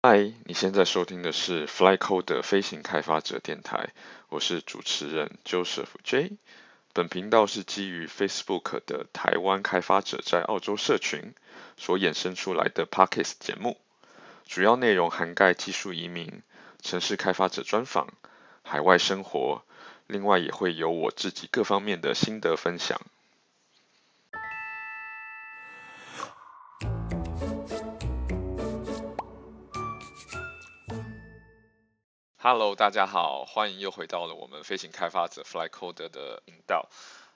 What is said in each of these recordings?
嗨，你现在收听的是 flyCoder 飞行开发者电台，我是主持人 Joseph J。本频道是基于 Facebook 的台湾开发者在澳洲社群所衍生出来的 Podcast 节目，主要内容涵盖技术移民、城市开发者专访、海外生活，另外也会有我自己各方面的心得分享。Hello，大家好，欢迎又回到了我们飞行开发者 flyCoder 的频道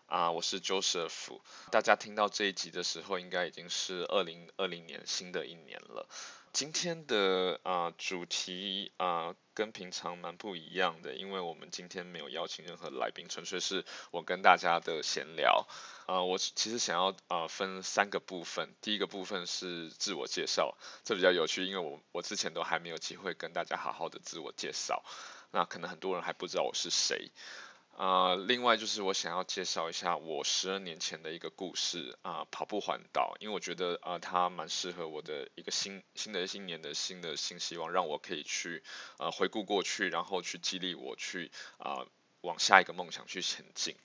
啊，我是 Joseph。大家听到这一集的时候，应该已经是二零二零年新的一年了。今天的啊、主题啊、跟平常蛮不一样的，因为我们今天没有邀请任何来宾，纯粹是我跟大家的闲聊。啊、我其实想要啊、分三个部分，第一个部分是自我介绍，这比较有趣，因为我我之前都还没有机会跟大家好好的自我介绍，那可能很多人还不知道我是谁。啊、另外就是我想要介绍一下我十二年前的一个故事啊、跑步环岛，因为我觉得啊、它蛮适合我的一个新新的新年的新的新希望，让我可以去呃回顾过去，然后去激励我去啊、往下一个梦想去前进。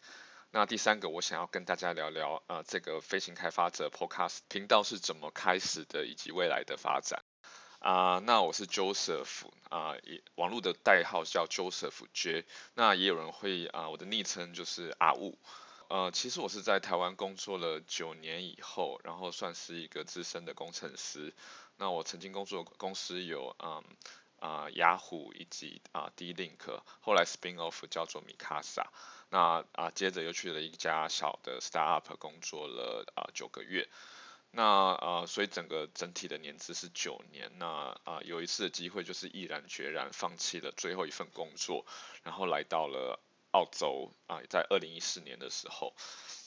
那第三个，我想要跟大家聊聊啊、呃，这个飞行开发者 Podcast 频道是怎么开始的，以及未来的发展。啊、那我是 Joseph 啊、呃，网络的代号叫 Joseph J。那也有人会啊、我的昵称就是阿雾。呃，其实我是在台湾工作了九年以后，然后算是一个资深的工程师。那我曾经工作的公司有嗯啊雅虎以及啊 D-Link，后来 spin off 叫做米卡萨。那啊、接着又去了一家小的 startup 工作了啊九、个月。那啊、呃，所以整个整体的年资是九年。那啊、有一次的机会就是毅然决然放弃了最后一份工作，然后来到了澳洲啊、在二零一四年的时候。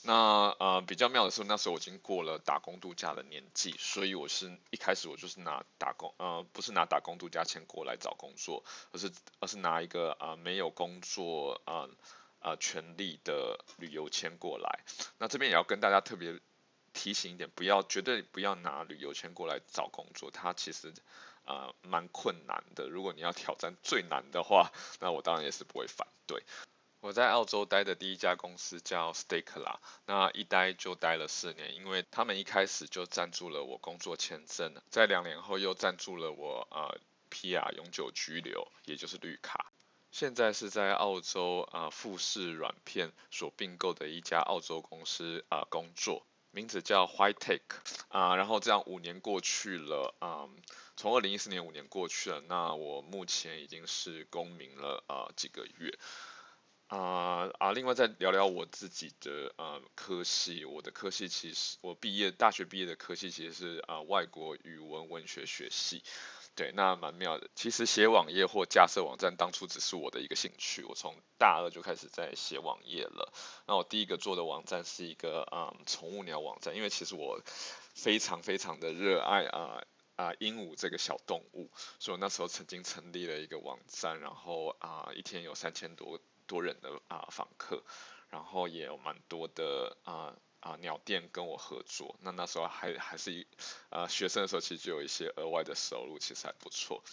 那呃比较妙的是，那时候我已经过了打工度假的年纪，所以我是一开始我就是拿打工呃不是拿打工度假签过来找工作，而是而是拿一个啊、呃、没有工作啊啊、呃、权利的旅游签过来。那这边也要跟大家特别。提醒一点，不要绝对不要拿旅游签过来找工作，它其实呃蛮困难的。如果你要挑战最难的话，那我当然也是不会反对。我在澳洲待的第一家公司叫 Stakeler，那一待就待了四年，因为他们一开始就赞助了我工作签证，在两年后又赞助了我呃 PR 永久居留，也就是绿卡。现在是在澳洲啊、富士软片所并购的一家澳洲公司啊、工作。名字叫 WhiteTech 啊，然后这样五年过去了啊，从二零一四年五年过去了，那我目前已经是公民了啊几个月啊啊，另外再聊聊我自己的呃科系，我的科系其实我毕业大学毕业的科系其实是啊外国语文文学学系。对，那蛮妙的。其实写网页或架设网站，当初只是我的一个兴趣。我从大二就开始在写网页了。那我第一个做的网站是一个啊、嗯、宠物鸟网站，因为其实我非常非常的热爱啊啊鹦鹉这个小动物，所以我那时候曾经成立了一个网站，然后啊一天有三千多多人的啊访客，然后也有蛮多的啊。啊，鸟店跟我合作，那那时候还还是一啊学生的时候，其实就有一些额外的收入，其实还不错。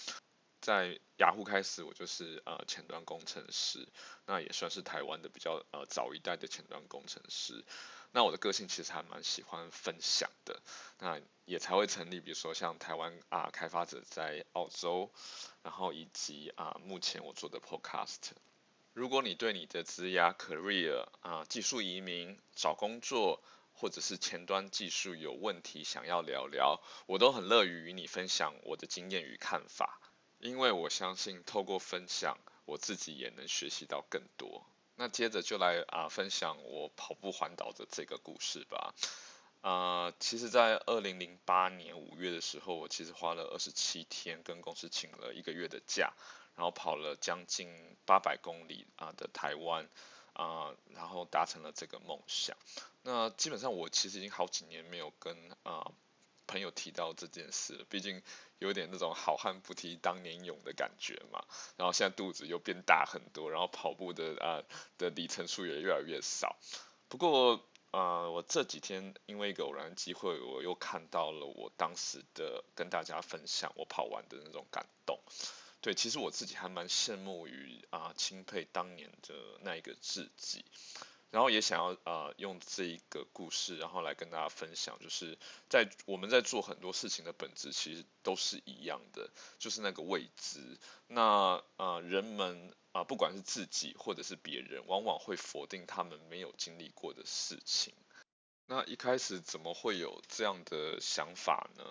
在雅虎开始，我就是呃前端工程师，那也算是台湾的比较呃早一代的前端工程师。那我的个性其实还蛮喜欢分享的，那也才会成立，比如说像台湾啊开发者在澳洲，然后以及啊目前我做的 Podcast。如果你对你的职涯 career 啊、技术移民、找工作或者是前端技术有问题想要聊聊，我都很乐于与你分享我的经验与看法，因为我相信透过分享，我自己也能学习到更多。那接着就来啊分享我跑步环岛的这个故事吧。啊，其实，在二零零八年五月的时候，我其实花了二十七天跟公司请了一个月的假。然后跑了将近八百公里啊的台湾啊，然后达成了这个梦想。那基本上我其实已经好几年没有跟啊朋友提到这件事了，毕竟有点那种好汉不提当年勇的感觉嘛。然后现在肚子又变大很多，然后跑步的啊的里程数也越来越少。不过呃，我这几天因为一个偶然机会，我又看到了我当时的跟大家分享我跑完的那种感动。对，其实我自己还蛮羡慕于啊，钦佩当年的那一个自己。然后也想要呃用这一个故事，然后来跟大家分享，就是在我们在做很多事情的本质其实都是一样的，就是那个未知。那呃人们啊、不管是自己或者是别人，往往会否定他们没有经历过的事情。那一开始怎么会有这样的想法呢？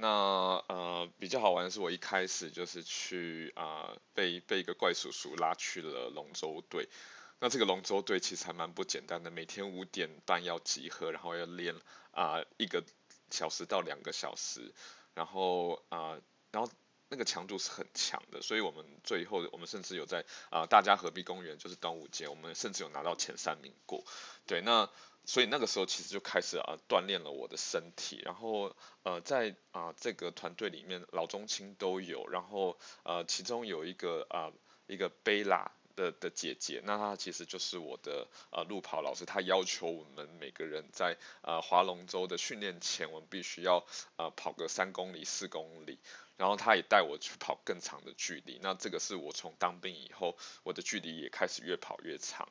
那呃比较好玩的是，我一开始就是去啊、被被一个怪叔叔拉去了龙舟队。那这个龙舟队其实还蛮不简单的，每天五点半要集合，然后要练啊、一个小时到两个小时，然后啊、然后那个强度是很强的，所以我们最后我们甚至有在啊、大家何必公园就是端午节，我们甚至有拿到前三名过。对，那所以那个时候其实就开始啊锻炼了我的身体，然后呃在啊、这个团队里面老中青都有，然后呃其中有一个啊、一个贝拉。的的姐姐，那她其实就是我的呃路跑老师，她要求我们每个人在呃划龙舟的训练前，我们必须要呃跑个三公里、四公里，然后她也带我去跑更长的距离。那这个是我从当兵以后，我的距离也开始越跑越长，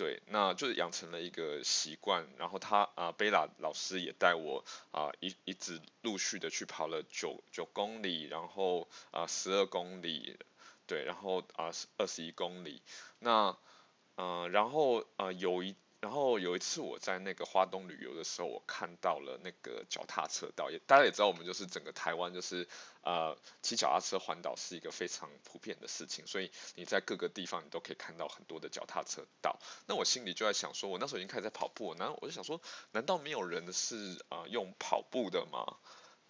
对，那就是养成了一个习惯。然后他啊贝拉老师也带我啊、一一直陆续的去跑了九九公里，然后啊十二公里。对，然后啊，二十一公里，那，嗯，然后呃，有一，然后有一次我在那个花东旅游的时候，我看到了那个脚踏车道，也大家也知道，我们就是整个台湾就是呃，骑脚踏车环岛是一个非常普遍的事情，所以你在各个地方你都可以看到很多的脚踏车道。那我心里就在想说，我那时候已经开始在跑步，然后我就想说，难道没有人是啊、用跑步的吗？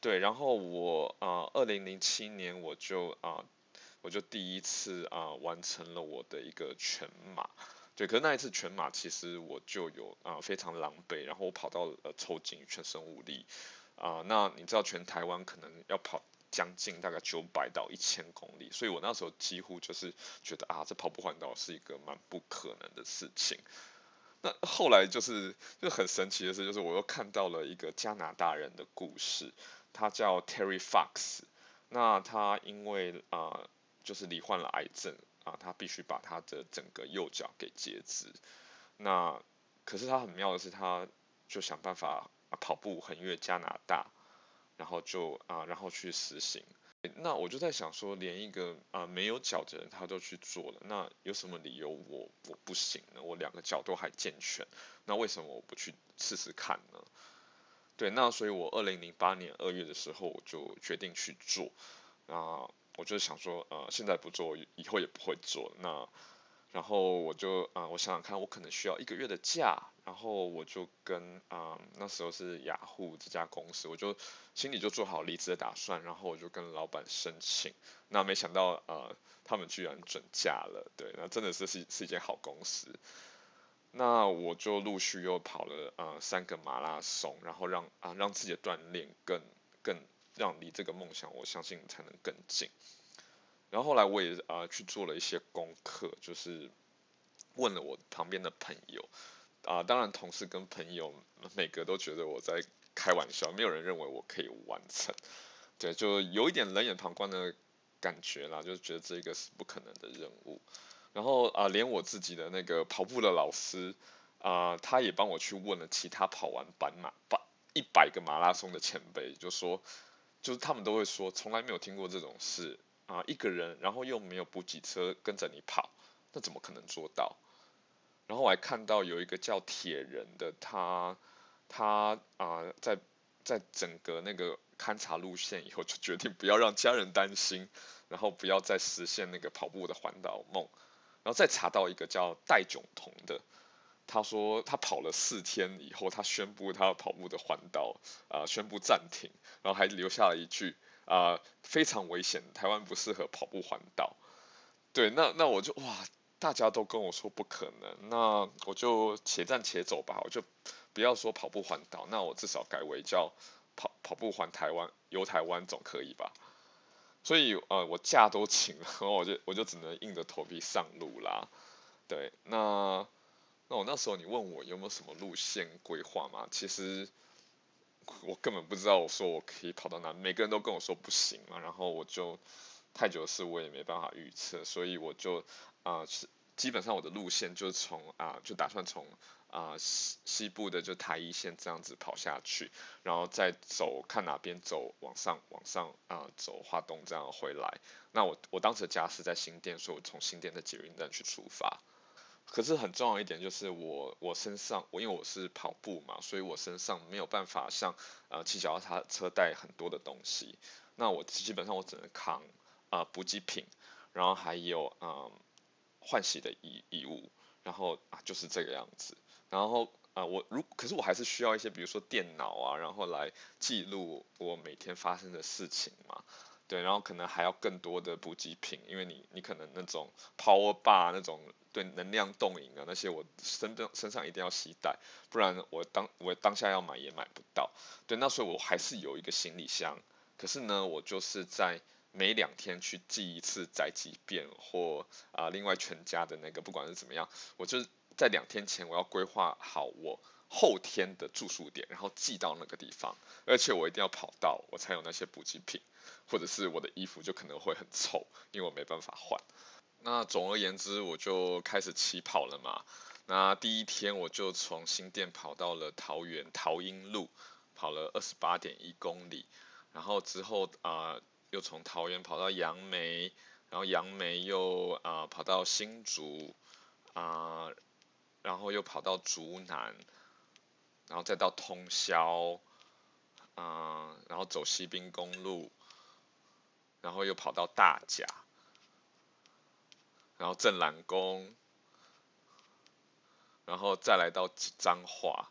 对，然后我啊，二零零七年我就啊。我就第一次啊、完成了我的一个全马，对，可是那一次全马其实我就有啊、非常狼狈，然后我跑到了抽筋，全身无力啊、那你知道全台湾可能要跑将近大概九百到一千公里，所以我那时候几乎就是觉得啊这跑步环岛是一个蛮不可能的事情。那后来就是就很神奇的事，就是我又看到了一个加拿大人的故事，他叫 Terry Fox，那他因为啊。就是罹患了癌症他必须把他的整个右脚给截肢。那可是他很妙的是，他就想办法跑步横越加拿大，然后就啊，然后去实行。那我就在想说，连一个啊没有脚的人他都去做了，那有什么理由我我不行呢？我两个脚都还健全，那为什么我不去试试看呢？对，那所以我二零零八年二月的时候，我就决定去做啊。我就想说，呃，现在不做，以后也不会做。那，然后我就，啊、呃，我想想看，我可能需要一个月的假。然后我就跟，啊、呃，那时候是雅虎这家公司，我就心里就做好离职的打算。然后我就跟老板申请。那没想到，呃，他们居然准假了。对，那真的是是是一间好公司。那我就陆续又跑了，呃，三个马拉松，然后让啊、呃，让自己的锻炼更更。让离这个梦想，我相信才能更近。然后后来我也啊、去做了一些功课，就是问了我旁边的朋友啊、当然同事跟朋友每个都觉得我在开玩笑，没有人认为我可以完成。对，就有一点冷眼旁观的感觉啦，就是觉得这个是不可能的任务。然后啊、连我自己的那个跑步的老师啊、他也帮我去问了其他跑完半马、半一百个马拉松的前辈，就说。就是他们都会说，从来没有听过这种事啊，一个人，然后又没有补给车跟着你跑，那怎么可能做到？然后我还看到有一个叫铁人的，他他啊，在在整个那个勘察路线以后，就决定不要让家人担心，然后不要再实现那个跑步的环岛梦，然后再查到一个叫戴炯彤的。他说他跑了四天以后，他宣布他跑步的环岛啊宣布暂停，然后还留下了一句啊、非常危险，台湾不适合跑步环岛。对，那那我就哇，大家都跟我说不可能，那我就且战且走吧，我就不要说跑步环岛，那我至少改为叫跑跑步环台湾游台湾总可以吧？所以呃我假都请了，我就我就只能硬着头皮上路啦。对，那。那我那时候你问我有没有什么路线规划吗？其实我根本不知道，我说我可以跑到哪，每个人都跟我说不行嘛，然后我就太久的事我也没办法预测，所以我就啊是。基本上我的路线就是从啊，就打算从啊西西部的就台一线这样子跑下去，然后再走看哪边走往上往上啊走华东这样回来。那我我当时的家是在新店，所以我从新店的捷运站去出发。可是很重要一点就是我我身上我因为我是跑步嘛，所以我身上没有办法像呃骑脚踏车带很多的东西。那我基本上我只能扛啊补给品，然后还有嗯。换洗的衣衣物，然后啊就是这个样子，然后啊我如可是我还是需要一些比如说电脑啊，然后来记录我每天发生的事情嘛，对，然后可能还要更多的补给品，因为你你可能那种 power bar 那种对能量冻饮啊那些我身身上一定要携带，不然我当我当下要买也买不到，对，那所以我还是有一个行李箱，可是呢我就是在。每两天去寄一次宅急便或啊、另外全家的那个，不管是怎么样，我就是在两天前我要规划好我后天的住宿点，然后寄到那个地方，而且我一定要跑到我才有那些补给品，或者是我的衣服就可能会很臭，因为我没办法换。那总而言之，我就开始起跑了嘛。那第一天我就从新店跑到了桃园桃英路，跑了二十八点一公里，然后之后啊。又从桃园跑到杨梅，然后杨梅又啊、跑到新竹啊、然后又跑到竹南，然后再到通霄啊、然后走西滨公路，然后又跑到大甲，然后镇澜宫，然后再来到彰化，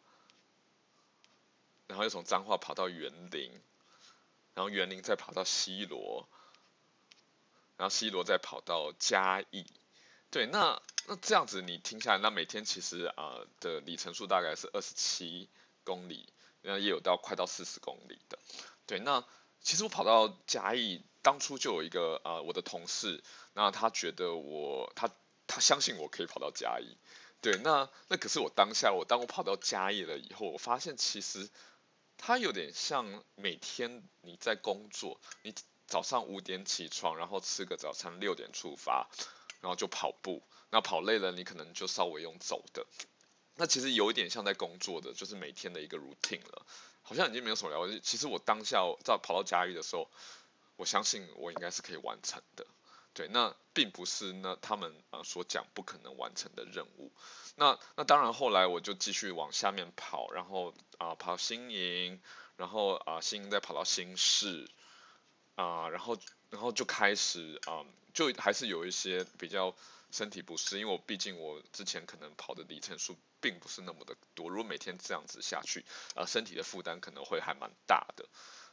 然后又从彰化跑到园林。然后园林再跑到西螺，然后西螺再跑到嘉义，对，那那这样子你听下来，那每天其实啊、的里程数大概是二十七公里，那也有到快到四十公里的，对，那其实我跑到嘉义，当初就有一个、呃、我的同事，那他觉得我他他相信我可以跑到嘉义，对，那那可是我当下我当我跑到嘉义了以后，我发现其实。他有点像每天你在工作，你早上五点起床，然后吃个早餐，六点出发，然后就跑步。那跑累了，你可能就稍微用走的。那其实有一点像在工作的，就是每天的一个 routine 了。好像已经没有什么了解。其实我当下在跑到嘉义的时候，我相信我应该是可以完成的。对，那并不是那他们啊所讲不可能完成的任务。那那当然后来我就继续往下面跑，然后啊跑新营，然后啊新营再跑到新市，啊然后然后就开始啊就还是有一些比较身体不适，因为我毕竟我之前可能跑的里程数并不是那么的多，如果每天这样子下去，啊身体的负担可能会还蛮大的。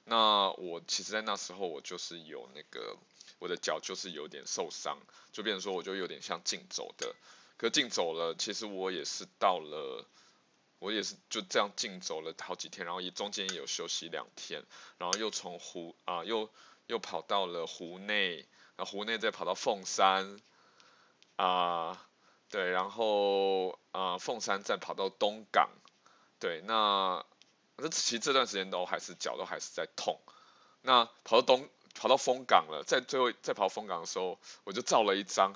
那我其实，在那时候我就是有那个。我的脚就是有点受伤，就变成说我就有点像竞走的，可竞走了，其实我也是到了，我也是就这样竞走了好几天，然后也中间也有休息两天，然后又从湖啊又又跑到了湖内，然后湖内再跑到凤山，啊对，然后啊凤山再跑到东港，对，那那其实这段时间都还是脚都还是在痛，那跑到东。跑到枫港了，在最后在跑枫港的时候，我就照了一张，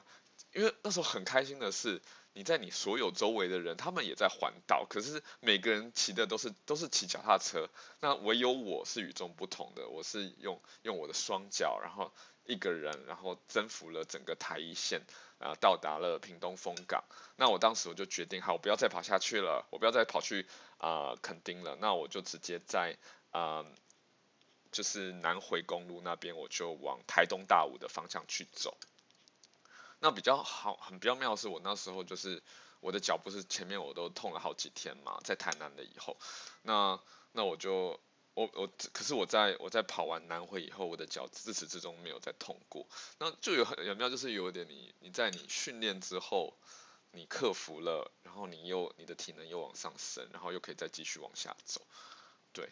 因为那时候很开心的是，你在你所有周围的人，他们也在环岛，可是每个人骑的都是都是骑脚踏车，那唯有我是与众不同的，我是用用我的双脚，然后一个人，然后征服了整个台一线，啊，到达了屏东枫港。那我当时我就决定，好，我不要再跑下去了，我不要再跑去啊垦丁了，那我就直接在啊。就是南回公路那边，我就往台东大武的方向去走。那比较好，很比较妙的是，我那时候就是我的脚不是前面我都痛了好几天嘛，在台南了以后，那那我就我我可是我在我在跑完南回以后，我的脚自始至终没有再痛过。那就有很有妙，就是有点你你在你训练之后，你克服了，然后你又你的体能又往上升，然后又可以再继续往下走，对。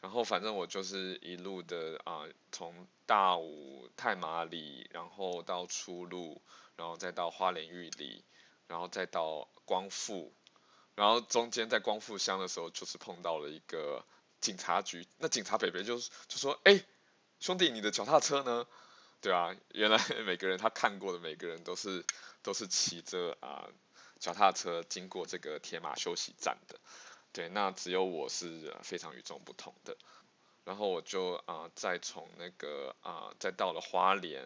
然后反正我就是一路的啊，从大武、太麻里，然后到出鹿，然后再到花莲玉里，然后再到光复，然后中间在光复乡的时候，就是碰到了一个警察局，那警察北北就就说，哎，兄弟，你的脚踏车呢？对啊，原来 每个人他看过的每个人都是都是骑着啊脚踏车经过这个铁马休息站的，对，那只有我是非常与众不同的。然后我就啊再从那个啊再到了花莲。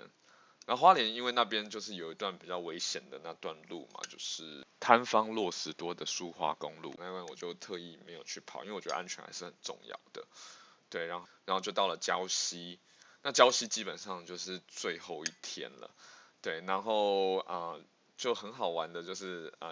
然后花莲因为那边就是有一段比较危险的那段路嘛，就是坍方落石多的苏花公路，那我就特意没有去跑，因为我觉得安全还是很重要的。对，然后然后就到了礁溪，那礁溪基本上就是最后一天了。对，然后啊、就很好玩的就是啊、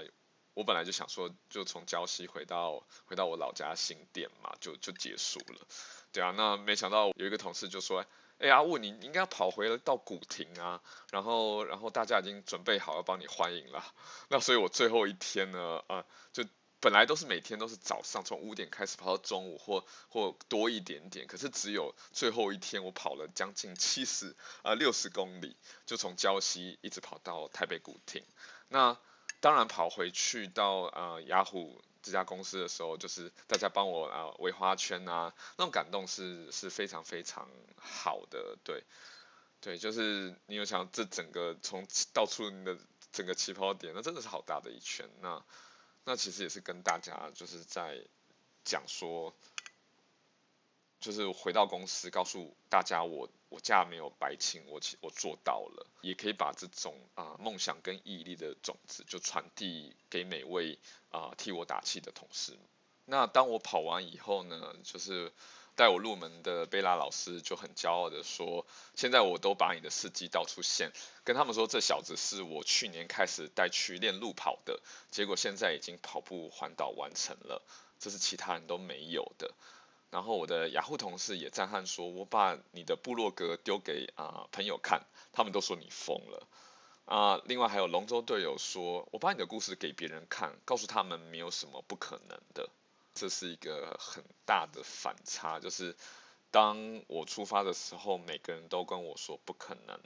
我本来就想说就从礁溪回到回到我老家新店嘛，就就结束了。对啊，那没想到有一个同事就说。哎呀，问你，你应该跑回来到古亭啊，然后，然后大家已经准备好要帮你欢迎了。那所以我最后一天呢，啊，就本来都是每天都是早上从五点开始跑到中午或或多一点点，可是只有最后一天我跑了将近七十啊六十公里，就从礁溪一直跑到台北古亭。那当然跑回去到啊雅虎。这家公司的时候，就是大家帮我啊围花圈啊，那种感动是是非常非常好的，对，对，就是你有想这整个从到出你的整个起跑点，那真的是好大的一圈，那那其实也是跟大家就是在讲说。就是回到公司，告诉大家我我假没有白请，我我做到了，也可以把这种啊、梦想跟毅力的种子就传递给每位啊、替我打气的同事。那当我跑完以后呢，就是带我入门的贝拉老师就很骄傲的说，现在我都把你的事迹到处现，跟他们说这小子是我去年开始带去练路跑的，结果现在已经跑步环岛完成了，这是其他人都没有的。然后我的雅虎同事也赞叹说：“我把你的部落格丢给啊、朋友看，他们都说你疯了。”啊，另外还有龙舟队友说：“我把你的故事给别人看，告诉他们没有什么不可能的。”这是一个很大的反差，就是当我出发的时候，每个人都跟我说不可能，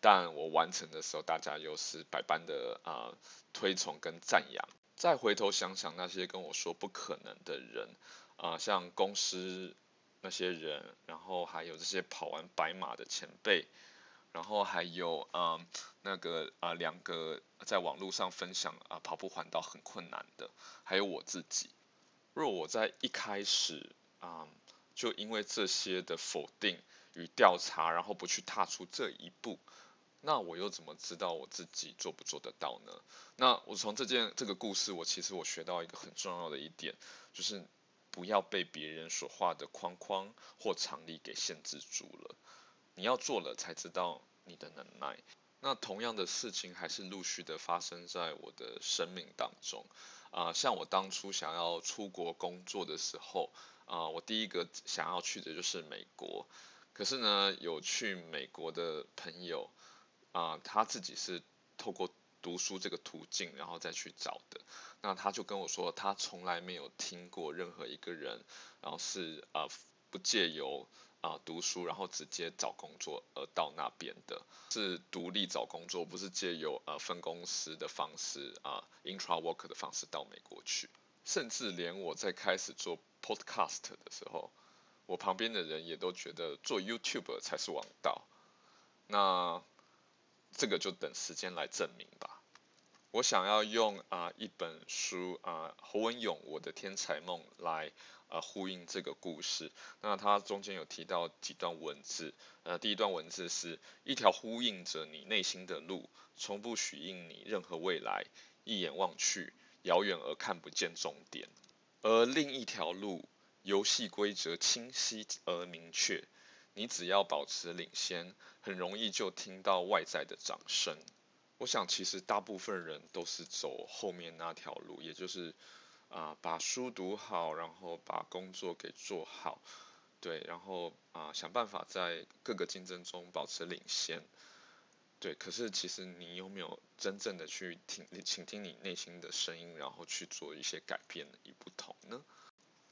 但我完成的时候，大家又是百般的啊、推崇跟赞扬。再回头想想那些跟我说不可能的人。啊、像公司那些人，然后还有这些跑完百马的前辈，然后还有嗯、那个啊、两个在网络上分享啊、跑步环岛很困难的，还有我自己。若我在一开始啊、就因为这些的否定与调查，然后不去踏出这一步，那我又怎么知道我自己做不做得到呢？那我从这件这个故事，我其实我学到一个很重要的一点，就是。不要被别人所画的框框或常理给限制住了，你要做了才知道你的能耐。那同样的事情还是陆续的发生在我的生命当中。啊、像我当初想要出国工作的时候，啊、我第一个想要去的就是美国。可是呢，有去美国的朋友，啊、他自己是透过。读书这个途径，然后再去找的。那他就跟我说，他从来没有听过任何一个人，然后是、呃、不借由啊、读书，然后直接找工作而到那边的，是独立找工作，不是借由呃分公司的方式啊、intra work 的方式到美国去。甚至连我在开始做 podcast 的时候，我旁边的人也都觉得做 YouTube 才是王道。那这个就等时间来证明吧。我想要用啊、一本书啊、侯文勇《我的天才梦》来啊、呃、呼应这个故事。那它中间有提到几段文字，呃，第一段文字是一条呼应着你内心的路，从不许应你任何未来，一眼望去，遥远而看不见终点。而另一条路，游戏规则清晰而明确，你只要保持领先，很容易就听到外在的掌声。我想，其实大部分人都是走后面那条路，也就是啊、把书读好，然后把工作给做好，对，然后啊、想办法在各个竞争中保持领先，对。可是，其实你有没有真正的去听、倾听你内心的声音，然后去做一些改变与不同呢？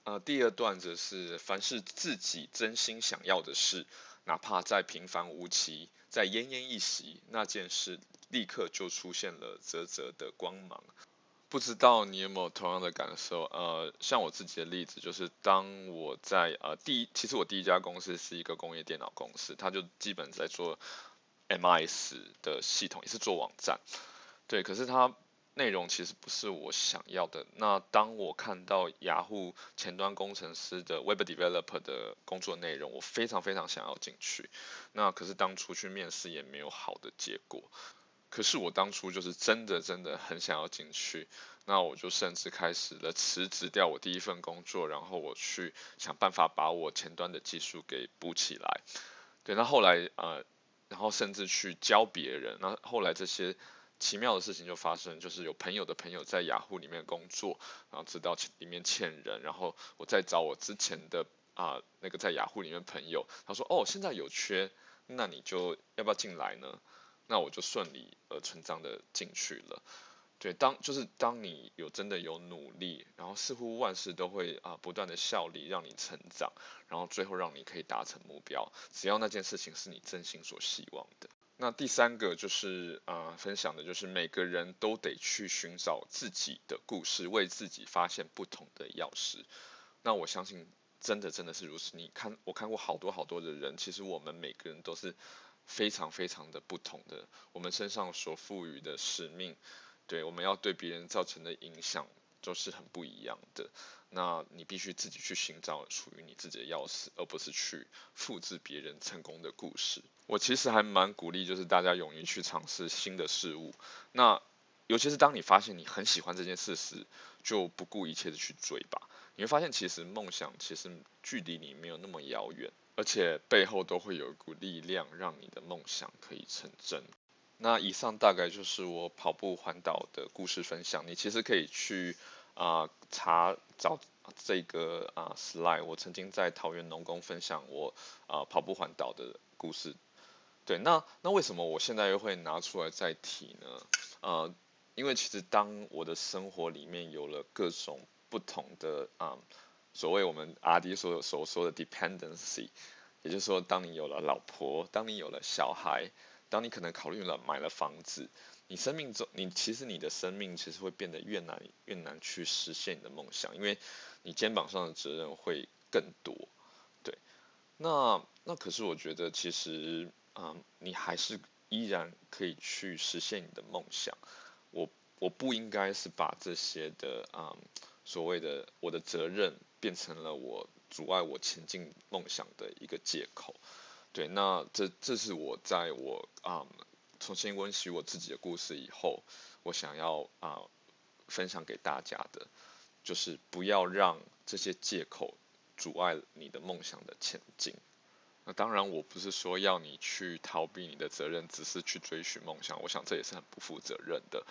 啊、呃，第二段则是，凡是自己真心想要的事，哪怕再平凡无奇，再奄奄一息，那件事。立刻就出现了啧啧的光芒。不知道你有没有同样的感受？呃，像我自己的例子，就是当我在呃第一，其实我第一家公司是一个工业电脑公司，它就基本在做 MIS 的系统，也是做网站。对，可是它内容其实不是我想要的。那当我看到雅虎前端工程师的 Web Developer 的工作内容，我非常非常想要进去。那可是当初去面试也没有好的结果。可是我当初就是真的真的很想要进去，那我就甚至开始了辞职掉我第一份工作，然后我去想办法把我前端的技术给补起来。对，那后来呃，然后甚至去教别人，那后来这些奇妙的事情就发生，就是有朋友的朋友在雅虎里面工作，然后知道里面欠人，然后我再找我之前的啊、那个在雅虎里面朋友，他说哦现在有缺，那你就要不要进来呢？那我就顺理而成章的进去了。对，当就是当你有真的有努力，然后似乎万事都会啊、不断的效力，让你成长，然后最后让你可以达成目标。只要那件事情是你真心所希望的。那第三个就是啊、呃、分享的就是每个人都得去寻找自己的故事，为自己发现不同的钥匙。那我相信真的真的是如此。你看我看过好多好多的人，其实我们每个人都是。非常非常的不同的，我们身上所赋予的使命，对，我们要对别人造成的影响，都是很不一样的。那你必须自己去寻找属于你自己的钥匙，而不是去复制别人成功的故事。我其实还蛮鼓励，就是大家勇于去尝试新的事物。那尤其是当你发现你很喜欢这件事时，就不顾一切的去追吧。你会发现，其实梦想其实距离你没有那么遥远。而且背后都会有一股力量，让你的梦想可以成真。那以上大概就是我跑步环岛的故事分享。你其实可以去啊、查找这个啊、呃、slide。我曾经在桃园农工分享我啊、跑步环岛的故事。对，那那为什么我现在又会拿出来再提呢？呃，因为其实当我的生活里面有了各种不同的啊。所谓我们阿迪所所说的 dependency，也就是说，当你有了老婆，当你有了小孩，当你可能考虑了买了房子，你生命中，你其实你的生命其实会变得越难越难去实现你的梦想，因为你肩膀上的责任会更多，对。那那可是我觉得其实啊、你还是依然可以去实现你的梦想。我我不应该是把这些的啊。所谓的我的责任变成了我阻碍我前进梦想的一个借口，对，那这这是我在我啊、重新温习我自己的故事以后，我想要啊、分享给大家的，就是不要让这些借口阻碍你的梦想的前进。那当然，我不是说要你去逃避你的责任，只是去追寻梦想。我想这也是很不负责任的。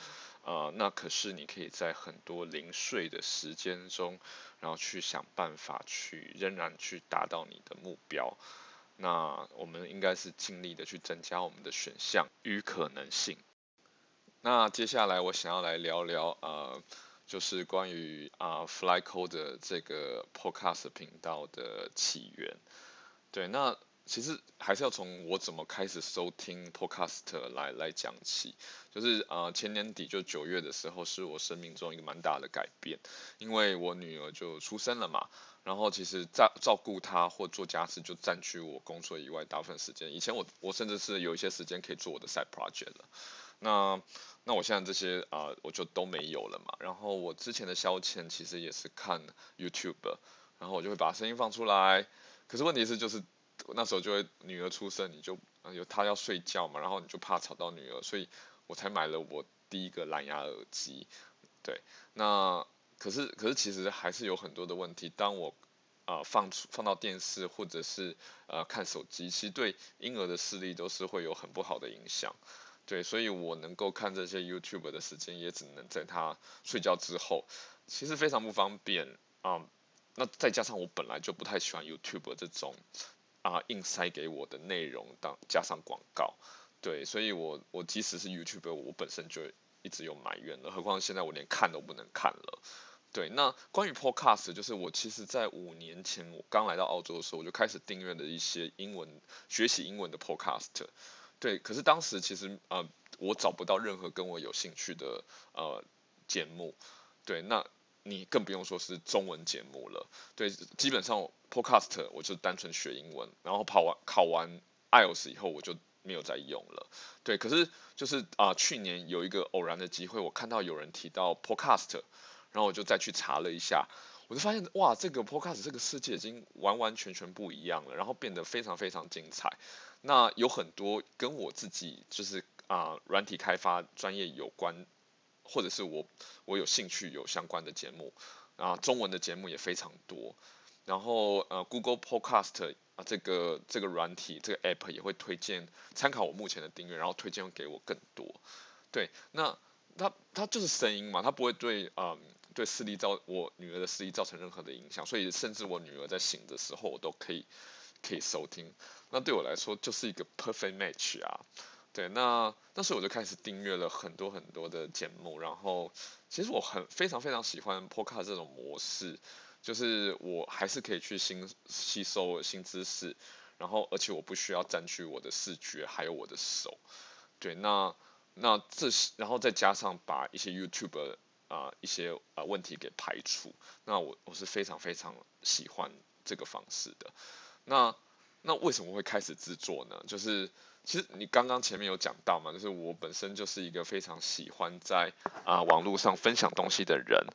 呃，那可是你可以在很多零碎的时间中，然后去想办法去仍然去达到你的目标。那我们应该是尽力的去增加我们的选项与可能性。那接下来我想要来聊聊呃，就是关于啊、Flycode 这个 Podcast 频道的起源。对，那其实还是要从我怎么开始收听 Podcast 来来讲起。就是呃前年底就九月的时候，是我生命中一个蛮大的改变，因为我女儿就出生了嘛。然后其实照照顾她或做家事就占据我工作以外大部分时间。以前我我甚至是有一些时间可以做我的 side project 了。那那我现在这些啊、我就都没有了嘛。然后我之前的消遣其实也是看 YouTube，然后我就会把声音放出来。可是问题是，就是那时候就会女儿出生，你就有她要睡觉嘛，然后你就怕吵到女儿，所以我才买了我第一个蓝牙耳机。对，那可是可是其实还是有很多的问题。当我啊、放出放到电视或者是呃看手机，其实对婴儿的视力都是会有很不好的影响。对，所以我能够看这些 YouTube 的时间也只能在他睡觉之后，其实非常不方便啊。那再加上我本来就不太喜欢 YouTube 这种啊硬塞给我的内容当加上广告，对，所以我我即使是 YouTube 我本身就一直有埋怨了，何况现在我连看都不能看了，对。那关于 Podcast 就是我其实在五年前我刚来到澳洲的时候我就开始订阅了一些英文学习英文的 Podcast，对。可是当时其实呃我找不到任何跟我有兴趣的呃。节目，对，那你更不用说是中文节目了，对，基本上 Podcast 我就单纯学英文，然后跑完考完 IELTS 以后我就没有再用了，对，可是就是啊、去年有一个偶然的机会，我看到有人提到 Podcast，然后我就再去查了一下。我就发现哇，这个 Podcast 这个世界已经完完全全不一样了，然后变得非常非常精彩。那有很多跟我自己就是啊、呃、软体开发专业有关，或者是我我有兴趣有相关的节目啊，中文的节目也非常多。然后呃 Google Podcast 啊这个这个软体这个 App 也会推荐参考我目前的订阅，然后推荐给我更多。对，那它它就是声音嘛，它不会对嗯。对视力造我女儿的视力造成任何的影响，所以甚至我女儿在醒的时候，我都可以可以收听。那对我来说就是一个 perfect match 啊。对，那那时候我就开始订阅了很多很多的节目，然后其实我很非常非常喜欢 Podcast 这种模式，就是我还是可以去新吸收新知识，然后而且我不需要占据我的视觉还有我的手。对，那那这是然后再加上把一些 YouTube。啊、一些啊、问题给排除，那我我是非常非常喜欢这个方式的。那那为什么会开始制作呢？就是其实你刚刚前面有讲到嘛，就是我本身就是一个非常喜欢在啊、呃、网络上分享东西的人。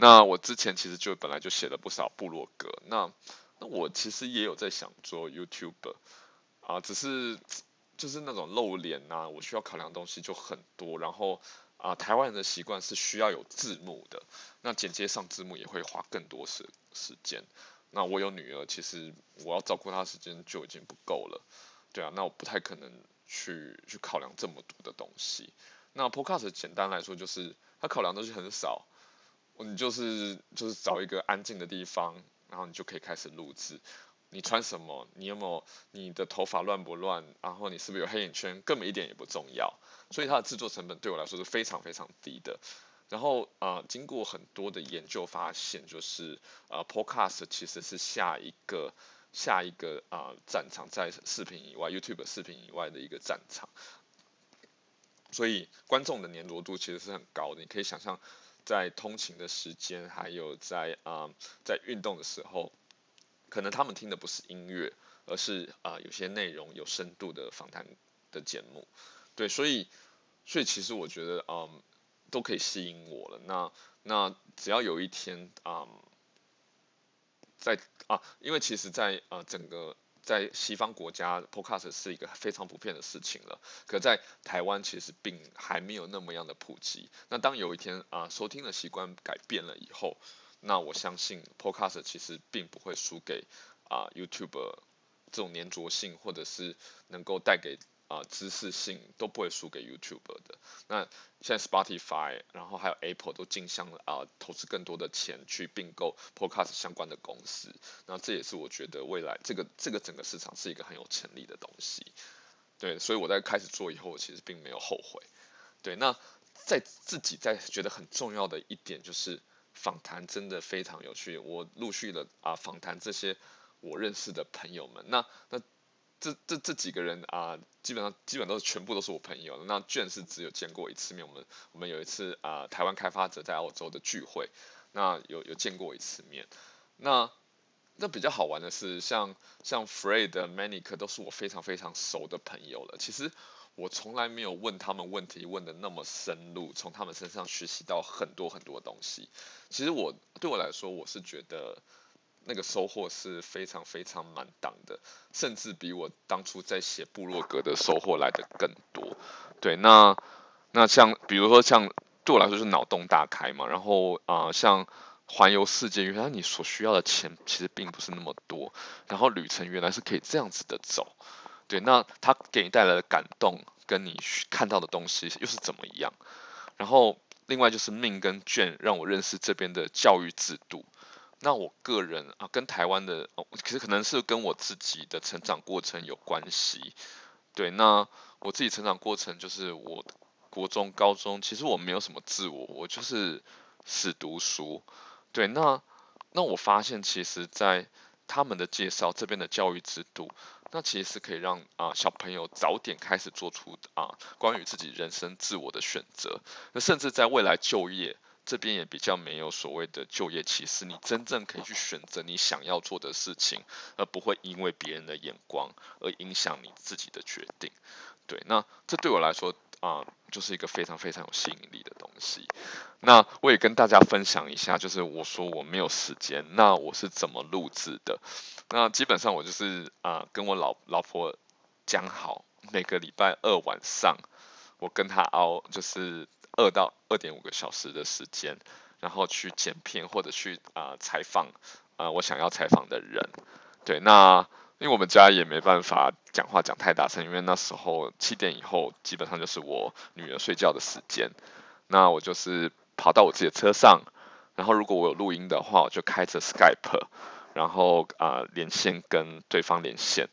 那我之前其实就本来就写了不少部落格。那那我其实也有在想做 YouTube 啊、只是就是那种露脸啊，我需要考量东西就很多，然后。啊，台湾人的习惯是需要有字幕的，那剪接上字幕也会花更多时时间。那我有女儿，其实我要照顾她时间就已经不够了，对啊，那我不太可能去去考量这么多的东西。那 Podcast 简单来说就是，它考量东西很少，你就是就是找一个安静的地方，然后你就可以开始录制。你穿什么？你有没有？你的头发乱不乱？然后你是不是有黑眼圈？根本一点也不重要。所以它的制作成本对我来说是非常非常低的。然后啊、经过很多的研究发现，就是呃，Podcast 其实是下一个下一个啊、战场，在视频以外，YouTube 视频以外的一个战场。所以观众的黏着度其实是很高的。你可以想象，在通勤的时间，还有在啊、在运动的时候。可能他们听的不是音乐，而是啊、有些内容有深度的访谈的节目，对，所以所以其实我觉得嗯都可以吸引我了。那那只要有一天啊、在啊，因为其实在啊、呃、整个在西方国家，Podcast 是一个非常普遍的事情了，可在台湾其实并还没有那么样的普及。那当有一天啊、收听的习惯改变了以后，那我相信 Podcast 其实并不会输给啊、YouTube 这种黏着性，或者是能够带给啊、知识性都不会输给 YouTube 的。那现在 Spotify，然后还有 Apple 都竞相啊、投资更多的钱去并购 Podcast 相关的公司。那这也是我觉得未来这个这个整个市场是一个很有潜力的东西。对，所以我在开始做以后，我其实并没有后悔。对，那在自己在觉得很重要的一点就是。访谈真的非常有趣，我陆续的啊访谈这些我认识的朋友们，那那这这这几个人啊，基本上基本都是全部都是我朋友，那卷是只有见过一次面，我们我们有一次啊台湾开发者在澳洲的聚会，那有有见过一次面，那那比较好玩的是像像 Fred、Manic 都是我非常非常熟的朋友了，其实。我从来没有问他们问题问得那么深入，从他们身上学习到很多很多东西。其实我对我来说，我是觉得那个收获是非常非常满当的，甚至比我当初在写部落格的收获来的更多。对，那那像比如说像对我来说是脑洞大开嘛，然后啊、像环游世界，原来你所需要的钱其实并不是那么多，然后旅程原来是可以这样子的走。对，那他给你带来的感动，跟你看到的东西又是怎么样？然后另外就是命跟卷让我认识这边的教育制度。那我个人啊，跟台湾的，哦，其实可能是跟我自己的成长过程有关系。对，那我自己成长过程就是我国中、高中，其实我没有什么自我，我就是死读书。对，那那我发现其实，在他们的介绍，这边的教育制度。那其实是可以让啊小朋友早点开始做出啊关于自己人生自我的选择，那甚至在未来就业这边也比较没有所谓的就业歧视，你真正可以去选择你想要做的事情，而不会因为别人的眼光而影响你自己的决定。对，那这对我来说啊、就是一个非常非常有吸引力的东西。那我也跟大家分享一下，就是我说我没有时间，那我是怎么录制的？那基本上我就是啊、跟我老老婆讲好，每个礼拜二晚上。我跟她熬就是二到二点五个小时的时间，然后去剪片或者去啊、采访啊、我想要采访的人。对，那因为我们家也没办法讲话讲太大声，因为那时候七点以后基本上就是我女儿睡觉的时间。那我就是跑到我自己的车上，然后如果我有录音的话，我就开着 Skype，然后啊、连线跟对方连线。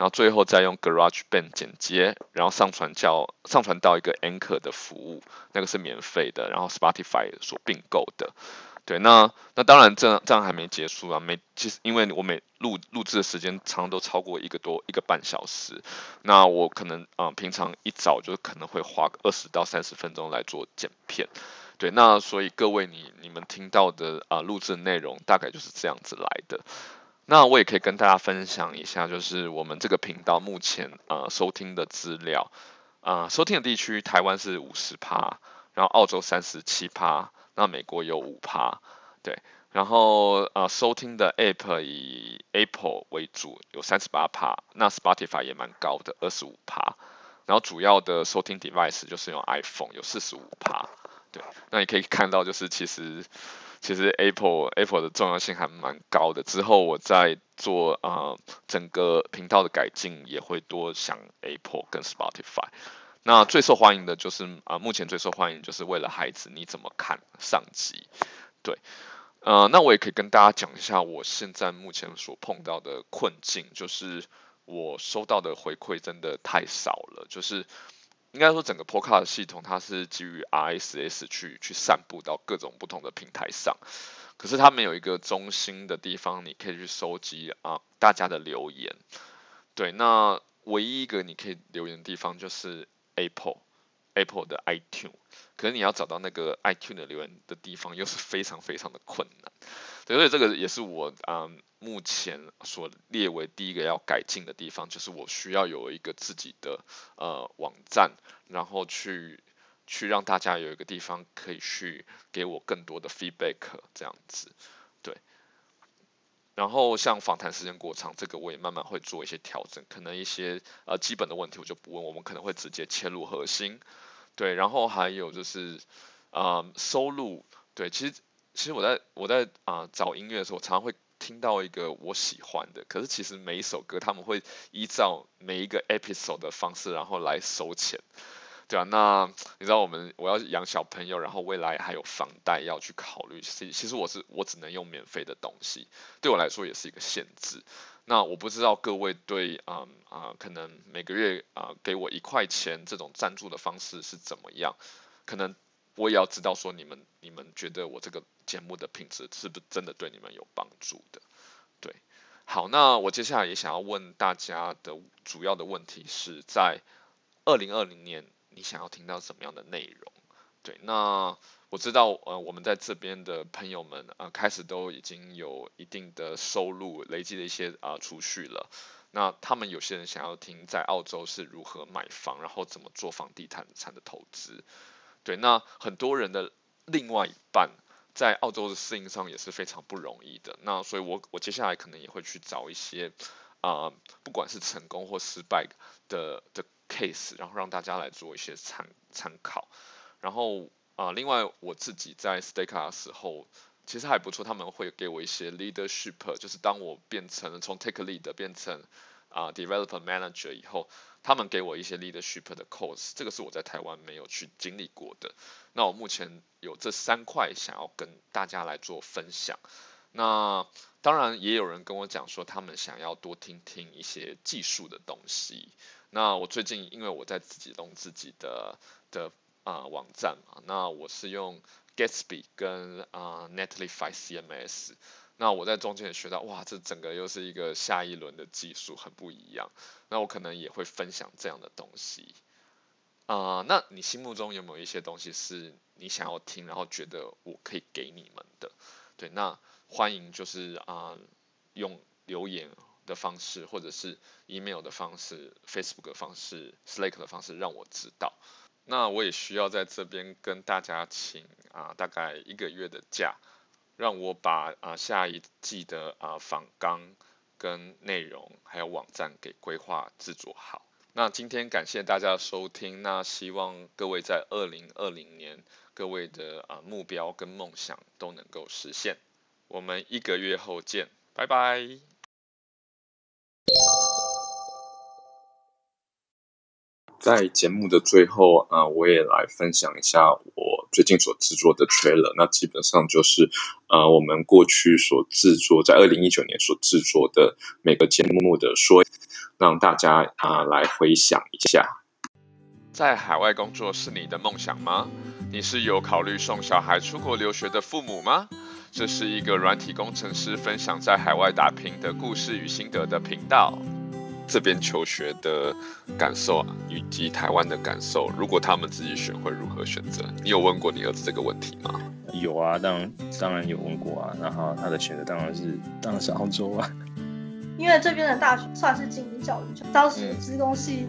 然后最后再用 GarageBand 剪接，然后上传叫上传到一个 Anchor 的服务，那个是免费的，然后 Spotify 所并购的。对，那那当然这这样还没结束啊，没其实因为我每录录制的时间常常都超过一个多一个半小时，那我可能啊、平常一早就可能会花二十到三十分钟来做剪片。对，那所以各位你你们听到的啊、录制内容大概就是这样子来的。那我也可以跟大家分享一下，就是我们这个频道目前呃收听的资料，呃收听的地区，台湾是五十趴，然后澳洲三十七趴，那美国有五趴，对，然后呃收听的 App 以 Apple 为主，有三十八趴，那 Spotify 也蛮高的，二十五趴，然后主要的收听 device 就是用 iPhone，有四十五趴，对，那你可以看到就是其实。其实 Apple Apple 的重要性还蛮高的。之后我在做啊、整个频道的改进，也会多想 Apple 跟 Spotify。那最受欢迎的就是啊、目前最受欢迎就是为了孩子，你怎么看上集？对，呃，那我也可以跟大家讲一下，我现在目前所碰到的困境，就是我收到的回馈真的太少了，就是。应该说，整个 Podcast 系统它是基于 RSS 去去散布到各种不同的平台上，可是它没有一个中心的地方，你可以去收集啊大家的留言。对，那唯一一个你可以留言的地方就是 Apple Apple 的 iTune，可是你要找到那个 iTune 的留言的地方，又是非常非常的困难。所以这个也是我啊。目前所列为第一个要改进的地方，就是我需要有一个自己的呃网站，然后去去让大家有一个地方可以去给我更多的 feedback 这样子，对。然后像访谈时间过长，这个我也慢慢会做一些调整，可能一些呃基本的问题我就不问，我们可能会直接切入核心，对。然后还有就是啊、收入，对，其实其实我在我在啊、找音乐的时候，我常常会。听到一个我喜欢的，可是其实每一首歌他们会依照每一个 episode 的方式，然后来收钱，对啊，那你知道我们我要养小朋友，然后未来还有房贷要去考虑，其实我是我只能用免费的东西，对我来说也是一个限制。那我不知道各位对啊啊、可能每个月啊、呃、给我一块钱这种赞助的方式是怎么样？可能。我也要知道说你们你们觉得我这个节目的品质是不是真的对你们有帮助的？对，好，那我接下来也想要问大家的主要的问题是在二零二零年你想要听到什么样的内容？对，那我知道呃我们在这边的朋友们啊、开始都已经有一定的收入，累积了一些啊、储蓄了，那他们有些人想要听在澳洲是如何买房，然后怎么做房地产产的投资。对，那很多人的另外一半在澳洲的适应上也是非常不容易的。那所以我我接下来可能也会去找一些啊、不管是成功或失败的的 case，然后让大家来做一些参参考。然后啊、另外我自己在 Stayka 的时候，其实还不错，他们会给我一些 leadership，就是当我变成从 take lead 变成啊、developer manager 以后。他们给我一些 leadership 的 course，这个是我在台湾没有去经历过的。那我目前有这三块想要跟大家来做分享。那当然也有人跟我讲说，他们想要多听听一些技术的东西。那我最近因为我在自己弄自己的的啊、网站嘛，那我是用 Gatsby 跟啊、Netlify CMS。那我在中间也学到，哇，这整个又是一个下一轮的技术，很不一样。那我可能也会分享这样的东西。啊、那你心目中有没有一些东西是你想要听，然后觉得我可以给你们的？对，那欢迎就是啊、用留言的方式，或者是 email 的方式、Facebook 的方式、Slack 的方式让我知道。那我也需要在这边跟大家请啊、大概一个月的假，让我把啊、下一季的啊访纲跟内容还有网站给规划制作好。那今天感谢大家收听，那希望各位在二零二零年各位的啊目标跟梦想都能够实现。我们一个月后见，拜拜。在节目的最后啊，我也来分享一下我最近所制作的 trailer。那基本上就是呃，我们过去所制作，在二零一九年所制作的每个节目的说。让大家啊来回想一下，在海外工作是你的梦想吗？你是有考虑送小孩出国留学的父母吗？这是一个软体工程师分享在海外打拼的故事与心得的频道。这边求学的感受啊，以及台湾的感受，如果他们自己选会如何选择？你有问过你儿子这个问题吗？有啊，当然当然有问过啊。然后他的选择当然是当然是澳洲啊。因为这边的大学算是精英教育，当时资工系，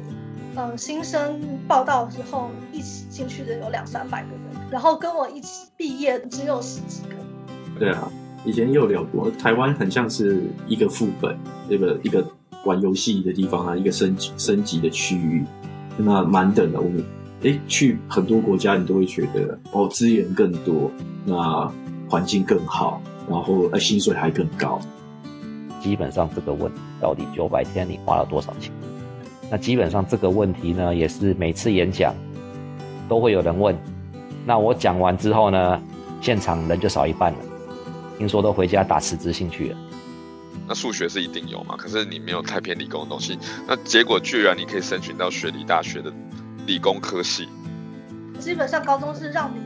嗯，新生报到的时候，一起进去的有两三百个人，然后跟我一起毕业只有十几个。对啊，以前也有聊过，台湾很像是一个副本，一个一个玩游戏的地方啊，一个升级升级的区域，那满等的。我们诶去很多国家，你都会觉得哦，资源更多，那环境更好，然后呃薪水还更高。基本上这个问题到底九百天你花了多少钱？那基本上这个问题呢，也是每次演讲都会有人问。那我讲完之后呢，现场人就少一半了，听说都回家打辞职信去了。那数学是一定有嘛？可是你没有太偏理工的东西，那结果居然你可以申请到学理大学的理工科系。基本上高中是让你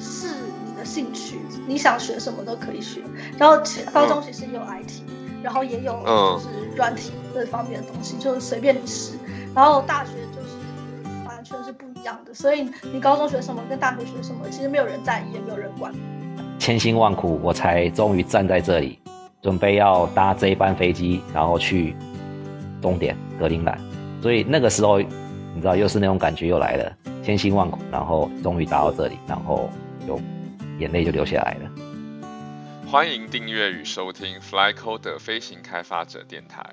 试你的兴趣，你想学什么都可以学。然后高中其实也有 IT。嗯然后也有就是软体这方面的东西，嗯、就是随便你试。然后大学就是完全是不一样的，所以你高中学什么跟大学学什么，其实没有人在意，也没有人管。千辛万苦，我才终于站在这里，准备要搭这一班飞机，然后去终点格陵兰。所以那个时候，你知道，又是那种感觉又来了，千辛万苦，然后终于达到这里，然后就眼泪就流下来了。欢迎订阅与收听 Flycode 飞行开发者电台。